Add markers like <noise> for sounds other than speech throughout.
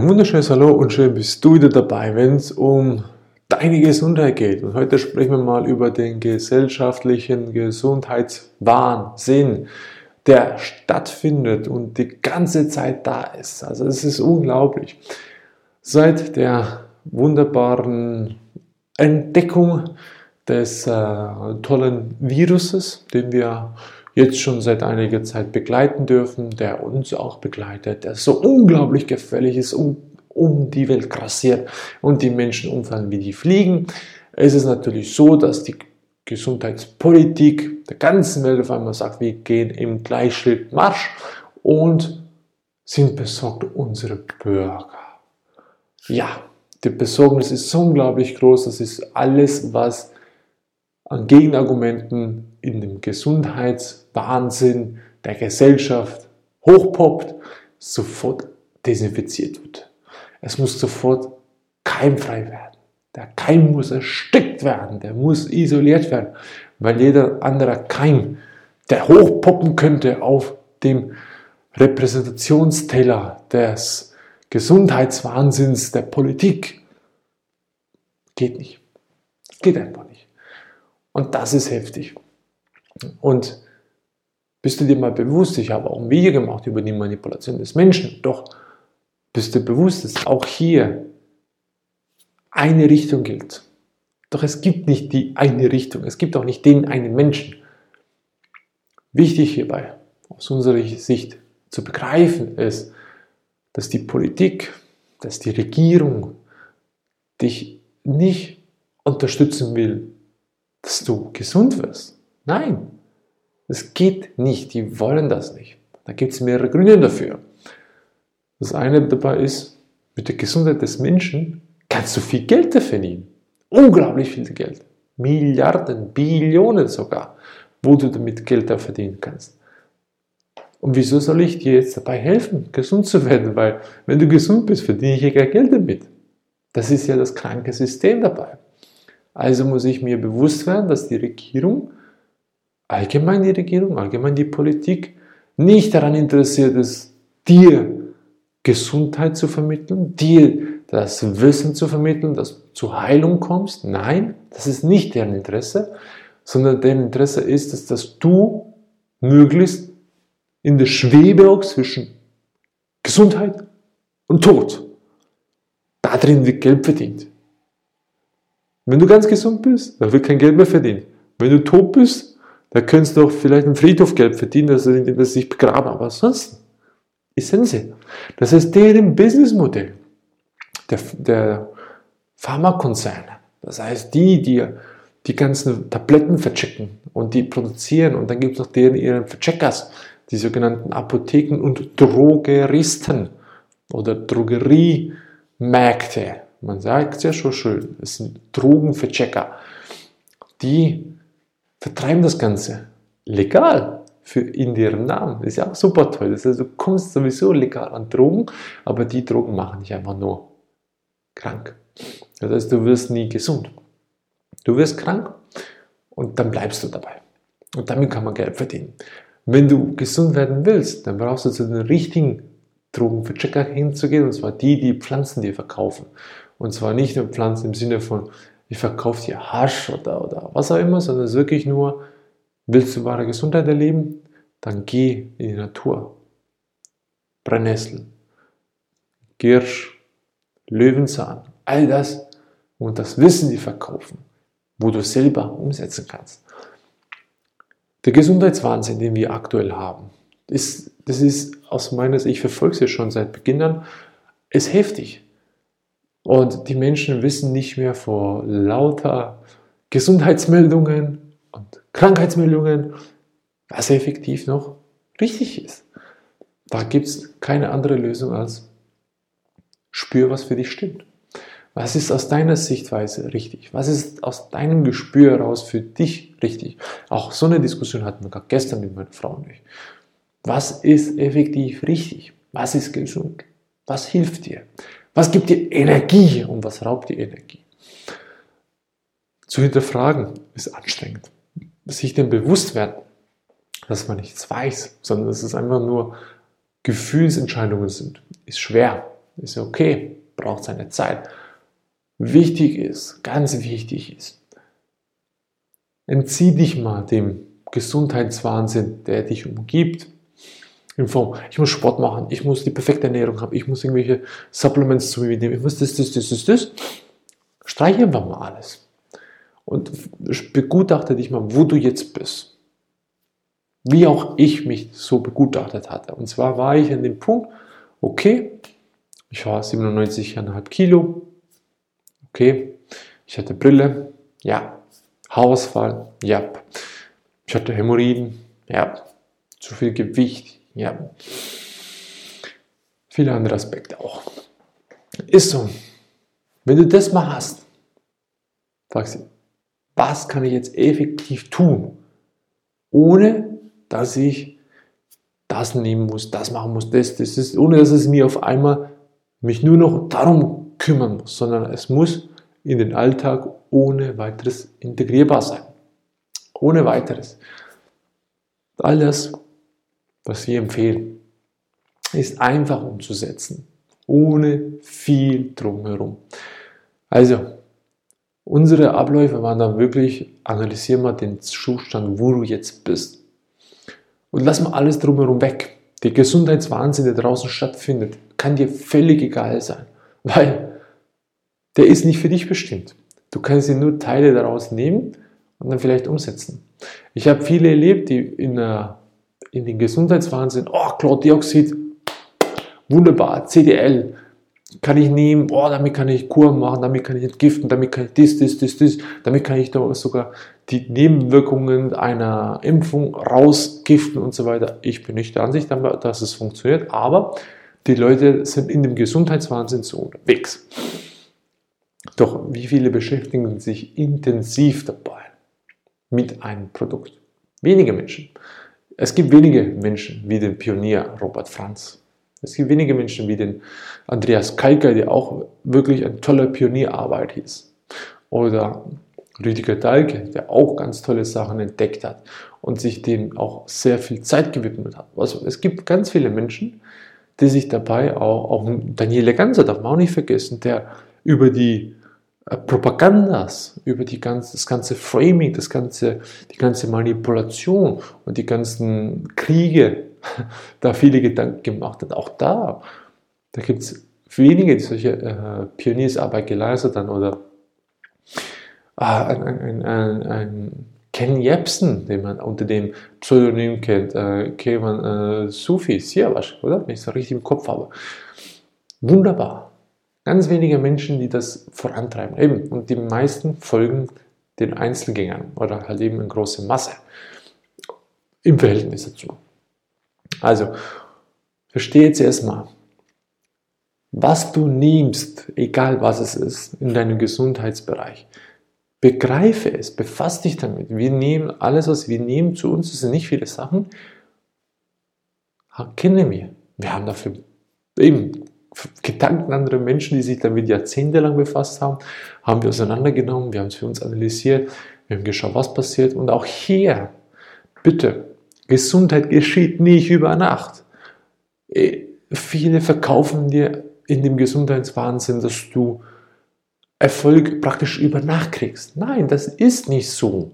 Ein wunderschönes Hallo und schön bist du wieder dabei, wenn es um deine Gesundheit geht. Und heute sprechen wir mal über den gesellschaftlichen Gesundheitswahnsinn, der stattfindet und die ganze Zeit da ist. Also es ist unglaublich. Seit der wunderbaren Entdeckung des äh, tollen Viruses, den wir jetzt schon seit einiger Zeit begleiten dürfen, der uns auch begleitet, der so unglaublich gefährlich ist, um, um die Welt grassiert und die Menschen umfallen wie die Fliegen. Es ist natürlich so, dass die Gesundheitspolitik der ganzen Welt auf einmal sagt, wir gehen im Gleichschritt Marsch und sind besorgt unsere Bürger. Ja, die Besorgnis ist so unglaublich groß, das ist alles, was an Gegenargumenten in dem Gesundheitswahnsinn der Gesellschaft hochpoppt, sofort desinfiziert wird. Es muss sofort keimfrei werden. Der Keim muss erstickt werden, der muss isoliert werden, weil jeder andere Keim, der hochpoppen könnte auf dem Repräsentationsteller des Gesundheitswahnsinns der Politik, geht nicht. Geht einfach nicht. Und das ist heftig. Und bist du dir mal bewusst, ich habe auch ein Video gemacht über die Manipulation des Menschen, doch bist du bewusst, dass auch hier eine Richtung gilt. Doch es gibt nicht die eine Richtung, es gibt auch nicht den einen Menschen. Wichtig hierbei, aus unserer Sicht zu begreifen, ist, dass die Politik, dass die Regierung dich nicht unterstützen will, dass du gesund wirst. Nein, es geht nicht. Die wollen das nicht. Da gibt es mehrere Gründe dafür. Das eine dabei ist, mit der Gesundheit des Menschen kannst du viel Geld verdienen. Unglaublich viel Geld. Milliarden, Billionen sogar, wo du damit Geld verdienen kannst. Und wieso soll ich dir jetzt dabei helfen, gesund zu werden? Weil wenn du gesund bist, verdiene ich ja kein Geld damit. Das ist ja das kranke System dabei. Also muss ich mir bewusst werden, dass die Regierung, allgemein die Regierung, allgemein die Politik, nicht daran interessiert ist, dir Gesundheit zu vermitteln, dir das Wissen zu vermitteln, dass du zur Heilung kommst. Nein, das ist nicht deren Interesse, sondern deren Interesse ist es, dass du möglichst in der Schwebe auch zwischen Gesundheit und Tod. Da drin wird Geld verdient. Wenn du ganz gesund bist, dann wird kein Geld mehr verdient. Wenn du tot bist, dann kannst du auch vielleicht im Friedhof Geld verdienen, also indem sie sich begraben. Aber ansonsten ist sie. Das ist deren Businessmodell der, der Pharmakonzerne. Das heißt, die, die die ganzen Tabletten verchecken und die produzieren und dann gibt es noch deren ihren Vercheckers, die sogenannten Apotheken und Drogeristen oder Drogeriemärkte. Man sagt es ja schon schön, es sind Drogenverchecker. Die vertreiben das Ganze legal für in ihrem Namen. Das ist ja auch super toll. Das heißt, du kommst sowieso legal an Drogen, aber die Drogen machen dich einfach nur krank. Das heißt, du wirst nie gesund. Du wirst krank und dann bleibst du dabei. Und damit kann man Geld verdienen. Wenn du gesund werden willst, dann brauchst du zu den richtigen Drogenverchecker hinzugehen, und zwar die, die Pflanzen dir verkaufen. Und zwar nicht nur Pflanzen im Sinne von, ich verkaufe dir Hasch oder, oder was auch immer, sondern es ist wirklich nur, willst du wahre Gesundheit erleben, dann geh in die Natur. Brennnessel, Girsch, Löwenzahn, all das und das Wissen die verkaufen, wo du selber umsetzen kannst. Der Gesundheitswahnsinn, den wir aktuell haben, ist, das ist aus meiner Sicht, ich verfolge es schon seit Beginn an, ist heftig. Und die Menschen wissen nicht mehr vor lauter Gesundheitsmeldungen und Krankheitsmeldungen, was effektiv noch richtig ist. Da gibt es keine andere Lösung als spür, was für dich stimmt. Was ist aus deiner Sichtweise richtig? Was ist aus deinem Gespür heraus für dich richtig? Auch so eine Diskussion hatten wir gerade gestern mit meiner Frau und ich. Was ist effektiv richtig? Was ist gesund? Was hilft dir? Was gibt dir Energie und was raubt dir Energie? Zu hinterfragen ist anstrengend. Sich dem bewusst werden, dass man nichts weiß, sondern dass es einfach nur Gefühlsentscheidungen sind, ist schwer. ist okay, braucht seine Zeit. Wichtig ist, ganz wichtig ist, entzieh dich mal dem Gesundheitswahnsinn, der dich umgibt. In Form, ich muss Sport machen, ich muss die perfekte Ernährung haben, ich muss irgendwelche Supplements zu mir nehmen, ich muss das, das, das, das, das. Streich einfach mal alles. Und begutachte dich mal, wo du jetzt bist. Wie auch ich mich so begutachtet hatte. Und zwar war ich an dem Punkt, okay, ich war 97,5 Kilo, okay, ich hatte Brille, ja, Haarausfall, ja, ich hatte Hämorrhoiden, ja, zu viel Gewicht, ja, viele andere Aspekte auch. Ist so. Wenn du das mal hast, fragst du, was kann ich jetzt effektiv tun, ohne dass ich das nehmen muss, das machen muss, das, das ist, ohne dass es mir auf einmal mich nur noch darum kümmern muss, sondern es muss in den Alltag ohne weiteres integrierbar sein. Ohne weiteres. All das, was wir empfehlen, ist einfach umzusetzen. Ohne viel drumherum. Also, unsere Abläufe waren dann wirklich, analysier mal den Zustand, wo du jetzt bist. Und lass mal alles drumherum weg. Der Gesundheitswahnsinn, der draußen stattfindet, kann dir völlig egal sein, <laughs> weil der ist nicht für dich bestimmt. Du kannst dir nur Teile daraus nehmen und dann vielleicht umsetzen. Ich habe viele erlebt, die in, der, in den Gesundheitswahnsinn, oh, Chlordioxid, wunderbar, CDL, kann ich nehmen, oh, damit kann ich Kur machen, damit kann ich entgiften, damit kann ich das, das, das, das, damit kann ich sogar die Nebenwirkungen einer Impfung rausgiften und so weiter. Ich bin nicht der Ansicht, dass es funktioniert, aber die Leute sind in dem Gesundheitswahnsinn so unterwegs. Doch wie viele beschäftigen sich intensiv dabei mit einem Produkt? Wenige Menschen. Es gibt wenige Menschen wie den Pionier Robert Franz. Es gibt wenige Menschen wie den Andreas Kalker, der auch wirklich ein toller Pionierarbeit ist. Oder Rüdiger Dahlke, der auch ganz tolle Sachen entdeckt hat und sich dem auch sehr viel Zeit gewidmet hat. Also es gibt ganz viele Menschen, die sich dabei auch, auch Daniele Ganser darf man auch nicht vergessen, der über die Propagandas, über die ganze, das ganze Framing, das ganze, die ganze Manipulation und die ganzen Kriege <laughs> da viele Gedanken gemacht hat. Auch da, da gibt es wenige, die solche äh, Pioniersarbeit geleistet haben oder äh, ein, ein, ein, ein Ken Jebsen, den man unter dem Pseudonym kennt, äh, Kevan äh, Sufi Siavash, oder? Wenn ich es richtig im Kopf habe. Wunderbar. Ganz wenige Menschen, die das vorantreiben. Eben. Und die meisten folgen den Einzelgängern oder halt eben in große Masse. Im Verhältnis dazu. Also, verstehe jetzt erstmal, was du nimmst, egal was es ist, in deinem Gesundheitsbereich, begreife es, befasse dich damit. Wir nehmen alles, was wir nehmen zu uns, das sind nicht viele Sachen, kennen wir. Wir haben dafür eben Gedanken anderer Menschen, die sich damit jahrzehntelang befasst haben, haben wir auseinandergenommen, wir haben es für uns analysiert, wir haben geschaut, was passiert. Und auch hier, bitte, Gesundheit geschieht nicht über Nacht. Äh, viele verkaufen dir in dem Gesundheitswahnsinn, dass du Erfolg praktisch über Nacht kriegst. Nein, das ist nicht so.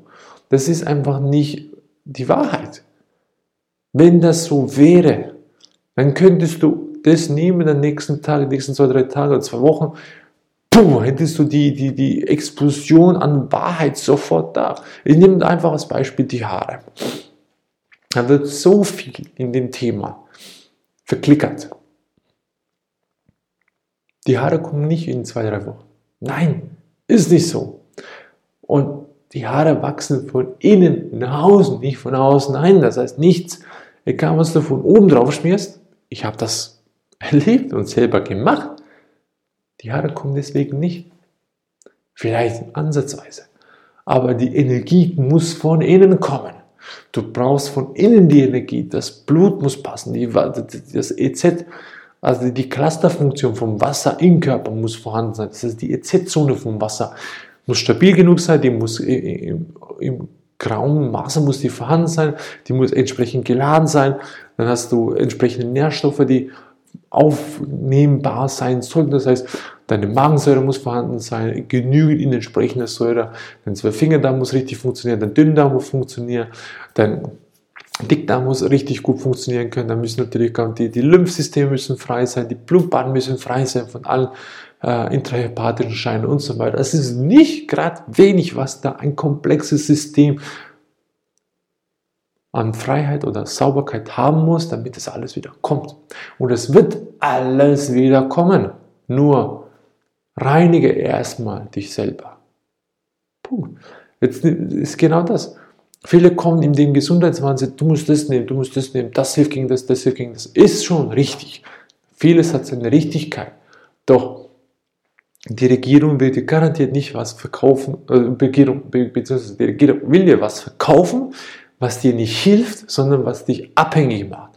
Das ist einfach nicht die Wahrheit. Wenn das so wäre, dann könntest du das nehmen den nächsten Tag, die nächsten zwei, drei Tage oder zwei Wochen, puh, hättest du die, die, die Explosion an Wahrheit sofort da. Ich nehme einfach als Beispiel die Haare. Da wird so viel in dem Thema verklickert. Die Haare kommen nicht in zwei, drei Wochen. Nein, ist nicht so. Und die Haare wachsen von innen nach außen, nicht von außen ein. Das heißt nichts, egal was du von oben drauf schmierst. Ich habe das erlebt und selber gemacht. Die Haare kommen deswegen nicht. Vielleicht ansatzweise. Aber die Energie muss von innen kommen. Du brauchst von innen die Energie. Das Blut muss passen. Die, das EZ also die Clusterfunktion vom Wasser im Körper muss vorhanden sein. Das heißt, die EZ-Zone vom Wasser muss stabil genug sein, die muss im, im grauen Maße muss die vorhanden sein, die muss entsprechend geladen sein. Dann hast du entsprechende Nährstoffe, die aufnehmbar sein sollten. Das heißt, deine Magensäure muss vorhanden sein, genügend in entsprechender Säure, dein Zwölffingerdarm muss richtig funktionieren, dein Dünndarm muss funktionieren, dein Dickdarm muss richtig gut funktionieren können, dann müssen natürlich die, die Lymphsysteme müssen frei sein, die Blutbahnen müssen frei sein von allen äh, intrahepatischen Scheinen und so weiter. Es ist nicht gerade wenig, was da ein komplexes System an Freiheit oder Sauberkeit haben muss, damit es alles wieder kommt. Und es wird alles wieder kommen. Nur reinige erstmal dich selber. Punkt. Jetzt ist genau das. Viele kommen in den Gesundheitswahnsinn, du musst das nehmen, du musst das nehmen, das hilft gegen das, das hilft gegen das. Ist schon richtig. Vieles hat seine Richtigkeit. Doch die Regierung will dir garantiert nicht was verkaufen, äh, Regierung, beziehungsweise die Regierung will dir was verkaufen, was dir nicht hilft, sondern was dich abhängig macht.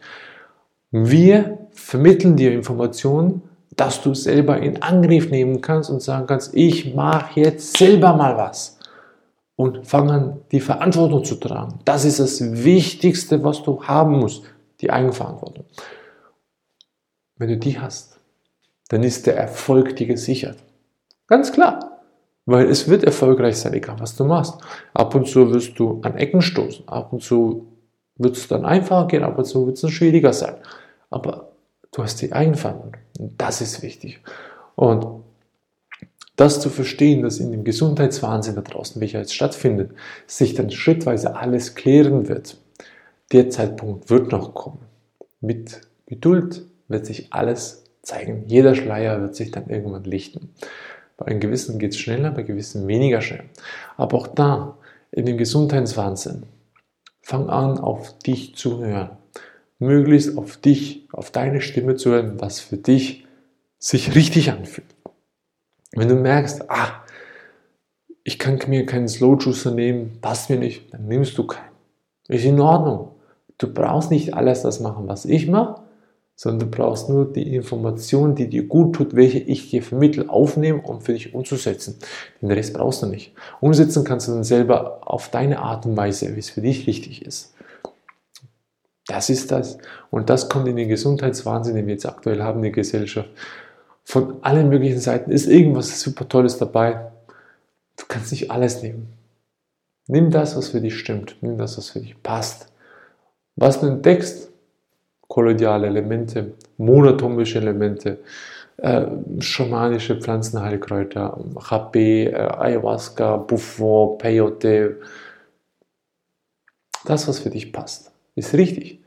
Wir vermitteln dir Informationen, dass du selber in Angriff nehmen kannst und sagen kannst, ich mache jetzt selber mal was und fange an, die Verantwortung zu tragen. Das ist das Wichtigste, was du haben musst, die Eigenverantwortung. Wenn du die hast, dann ist der Erfolg dir gesichert. Ganz klar. Weil es wird erfolgreich sein, egal was du machst. Ab und zu wirst du an Ecken stoßen. Ab und zu wird es dann einfacher gehen, ab und zu wird es schwieriger sein. Aber du hast die Eigenverantwortung. Und das ist wichtig. Und das zu verstehen, dass in dem Gesundheitswahnsinn da draußen, welcher jetzt stattfindet, sich dann schrittweise alles klären wird. Der Zeitpunkt wird noch kommen. Mit Geduld wird sich alles zeigen. Jeder Schleier wird sich dann irgendwann lichten. Bei einem gewissen geht es schneller, bei gewissen weniger schnell. Aber auch da, in dem Gesundheitswahnsinn, fang an, auf dich zu hören. Möglichst auf dich, auf deine Stimme zu hören, was für dich sich richtig anfühlt. Wenn du merkst, ah, ich kann mir keinen Slow Juicer nehmen, passt mir nicht, dann nimmst du keinen. Ist in Ordnung. Du brauchst nicht alles das machen, was ich mache, sondern du brauchst nur die Information, die dir gut tut, welche ich dir vermittle, aufnehmen, um für dich umzusetzen. Den Rest brauchst du nicht. Umsetzen kannst du dann selber auf deine Art und Weise, wie es für dich richtig ist. Das ist das. Und das kommt in den Gesundheitswahnsinn, den wir jetzt aktuell haben in der Gesellschaft von allen möglichen Seiten ist irgendwas super Tolles dabei. Du kannst nicht alles nehmen. Nimm das, was für dich stimmt. Nimm das, was für dich passt. Was du entdeckst, kolloidale Elemente, monatomische Elemente, äh, schamanische Pflanzenheilkräuter, HP, äh, Ayahuasca, Buffon, Peyote. Das, was für dich passt, ist richtig.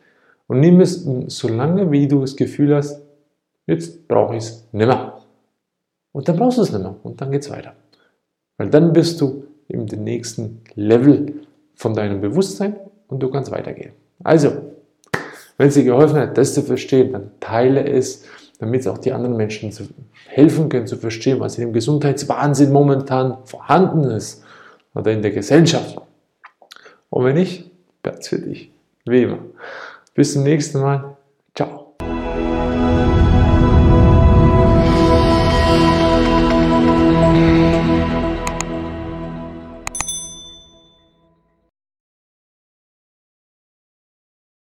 Und nimm es so lange, wie du das Gefühl hast, Jetzt brauche ich es nicht mehr. Und dann brauchst du es nicht mehr und dann geht es weiter. Weil dann bist du im nächsten Level von deinem Bewusstsein und du kannst weitergehen. Also, wenn es dir geholfen hat, das zu verstehen, dann teile es, damit es auch die anderen Menschen helfen können zu verstehen, was in dem Gesundheitswahnsinn momentan vorhanden ist oder in der Gesellschaft. Und wenn nicht, Platz für dich. Wie immer. Bis zum nächsten Mal.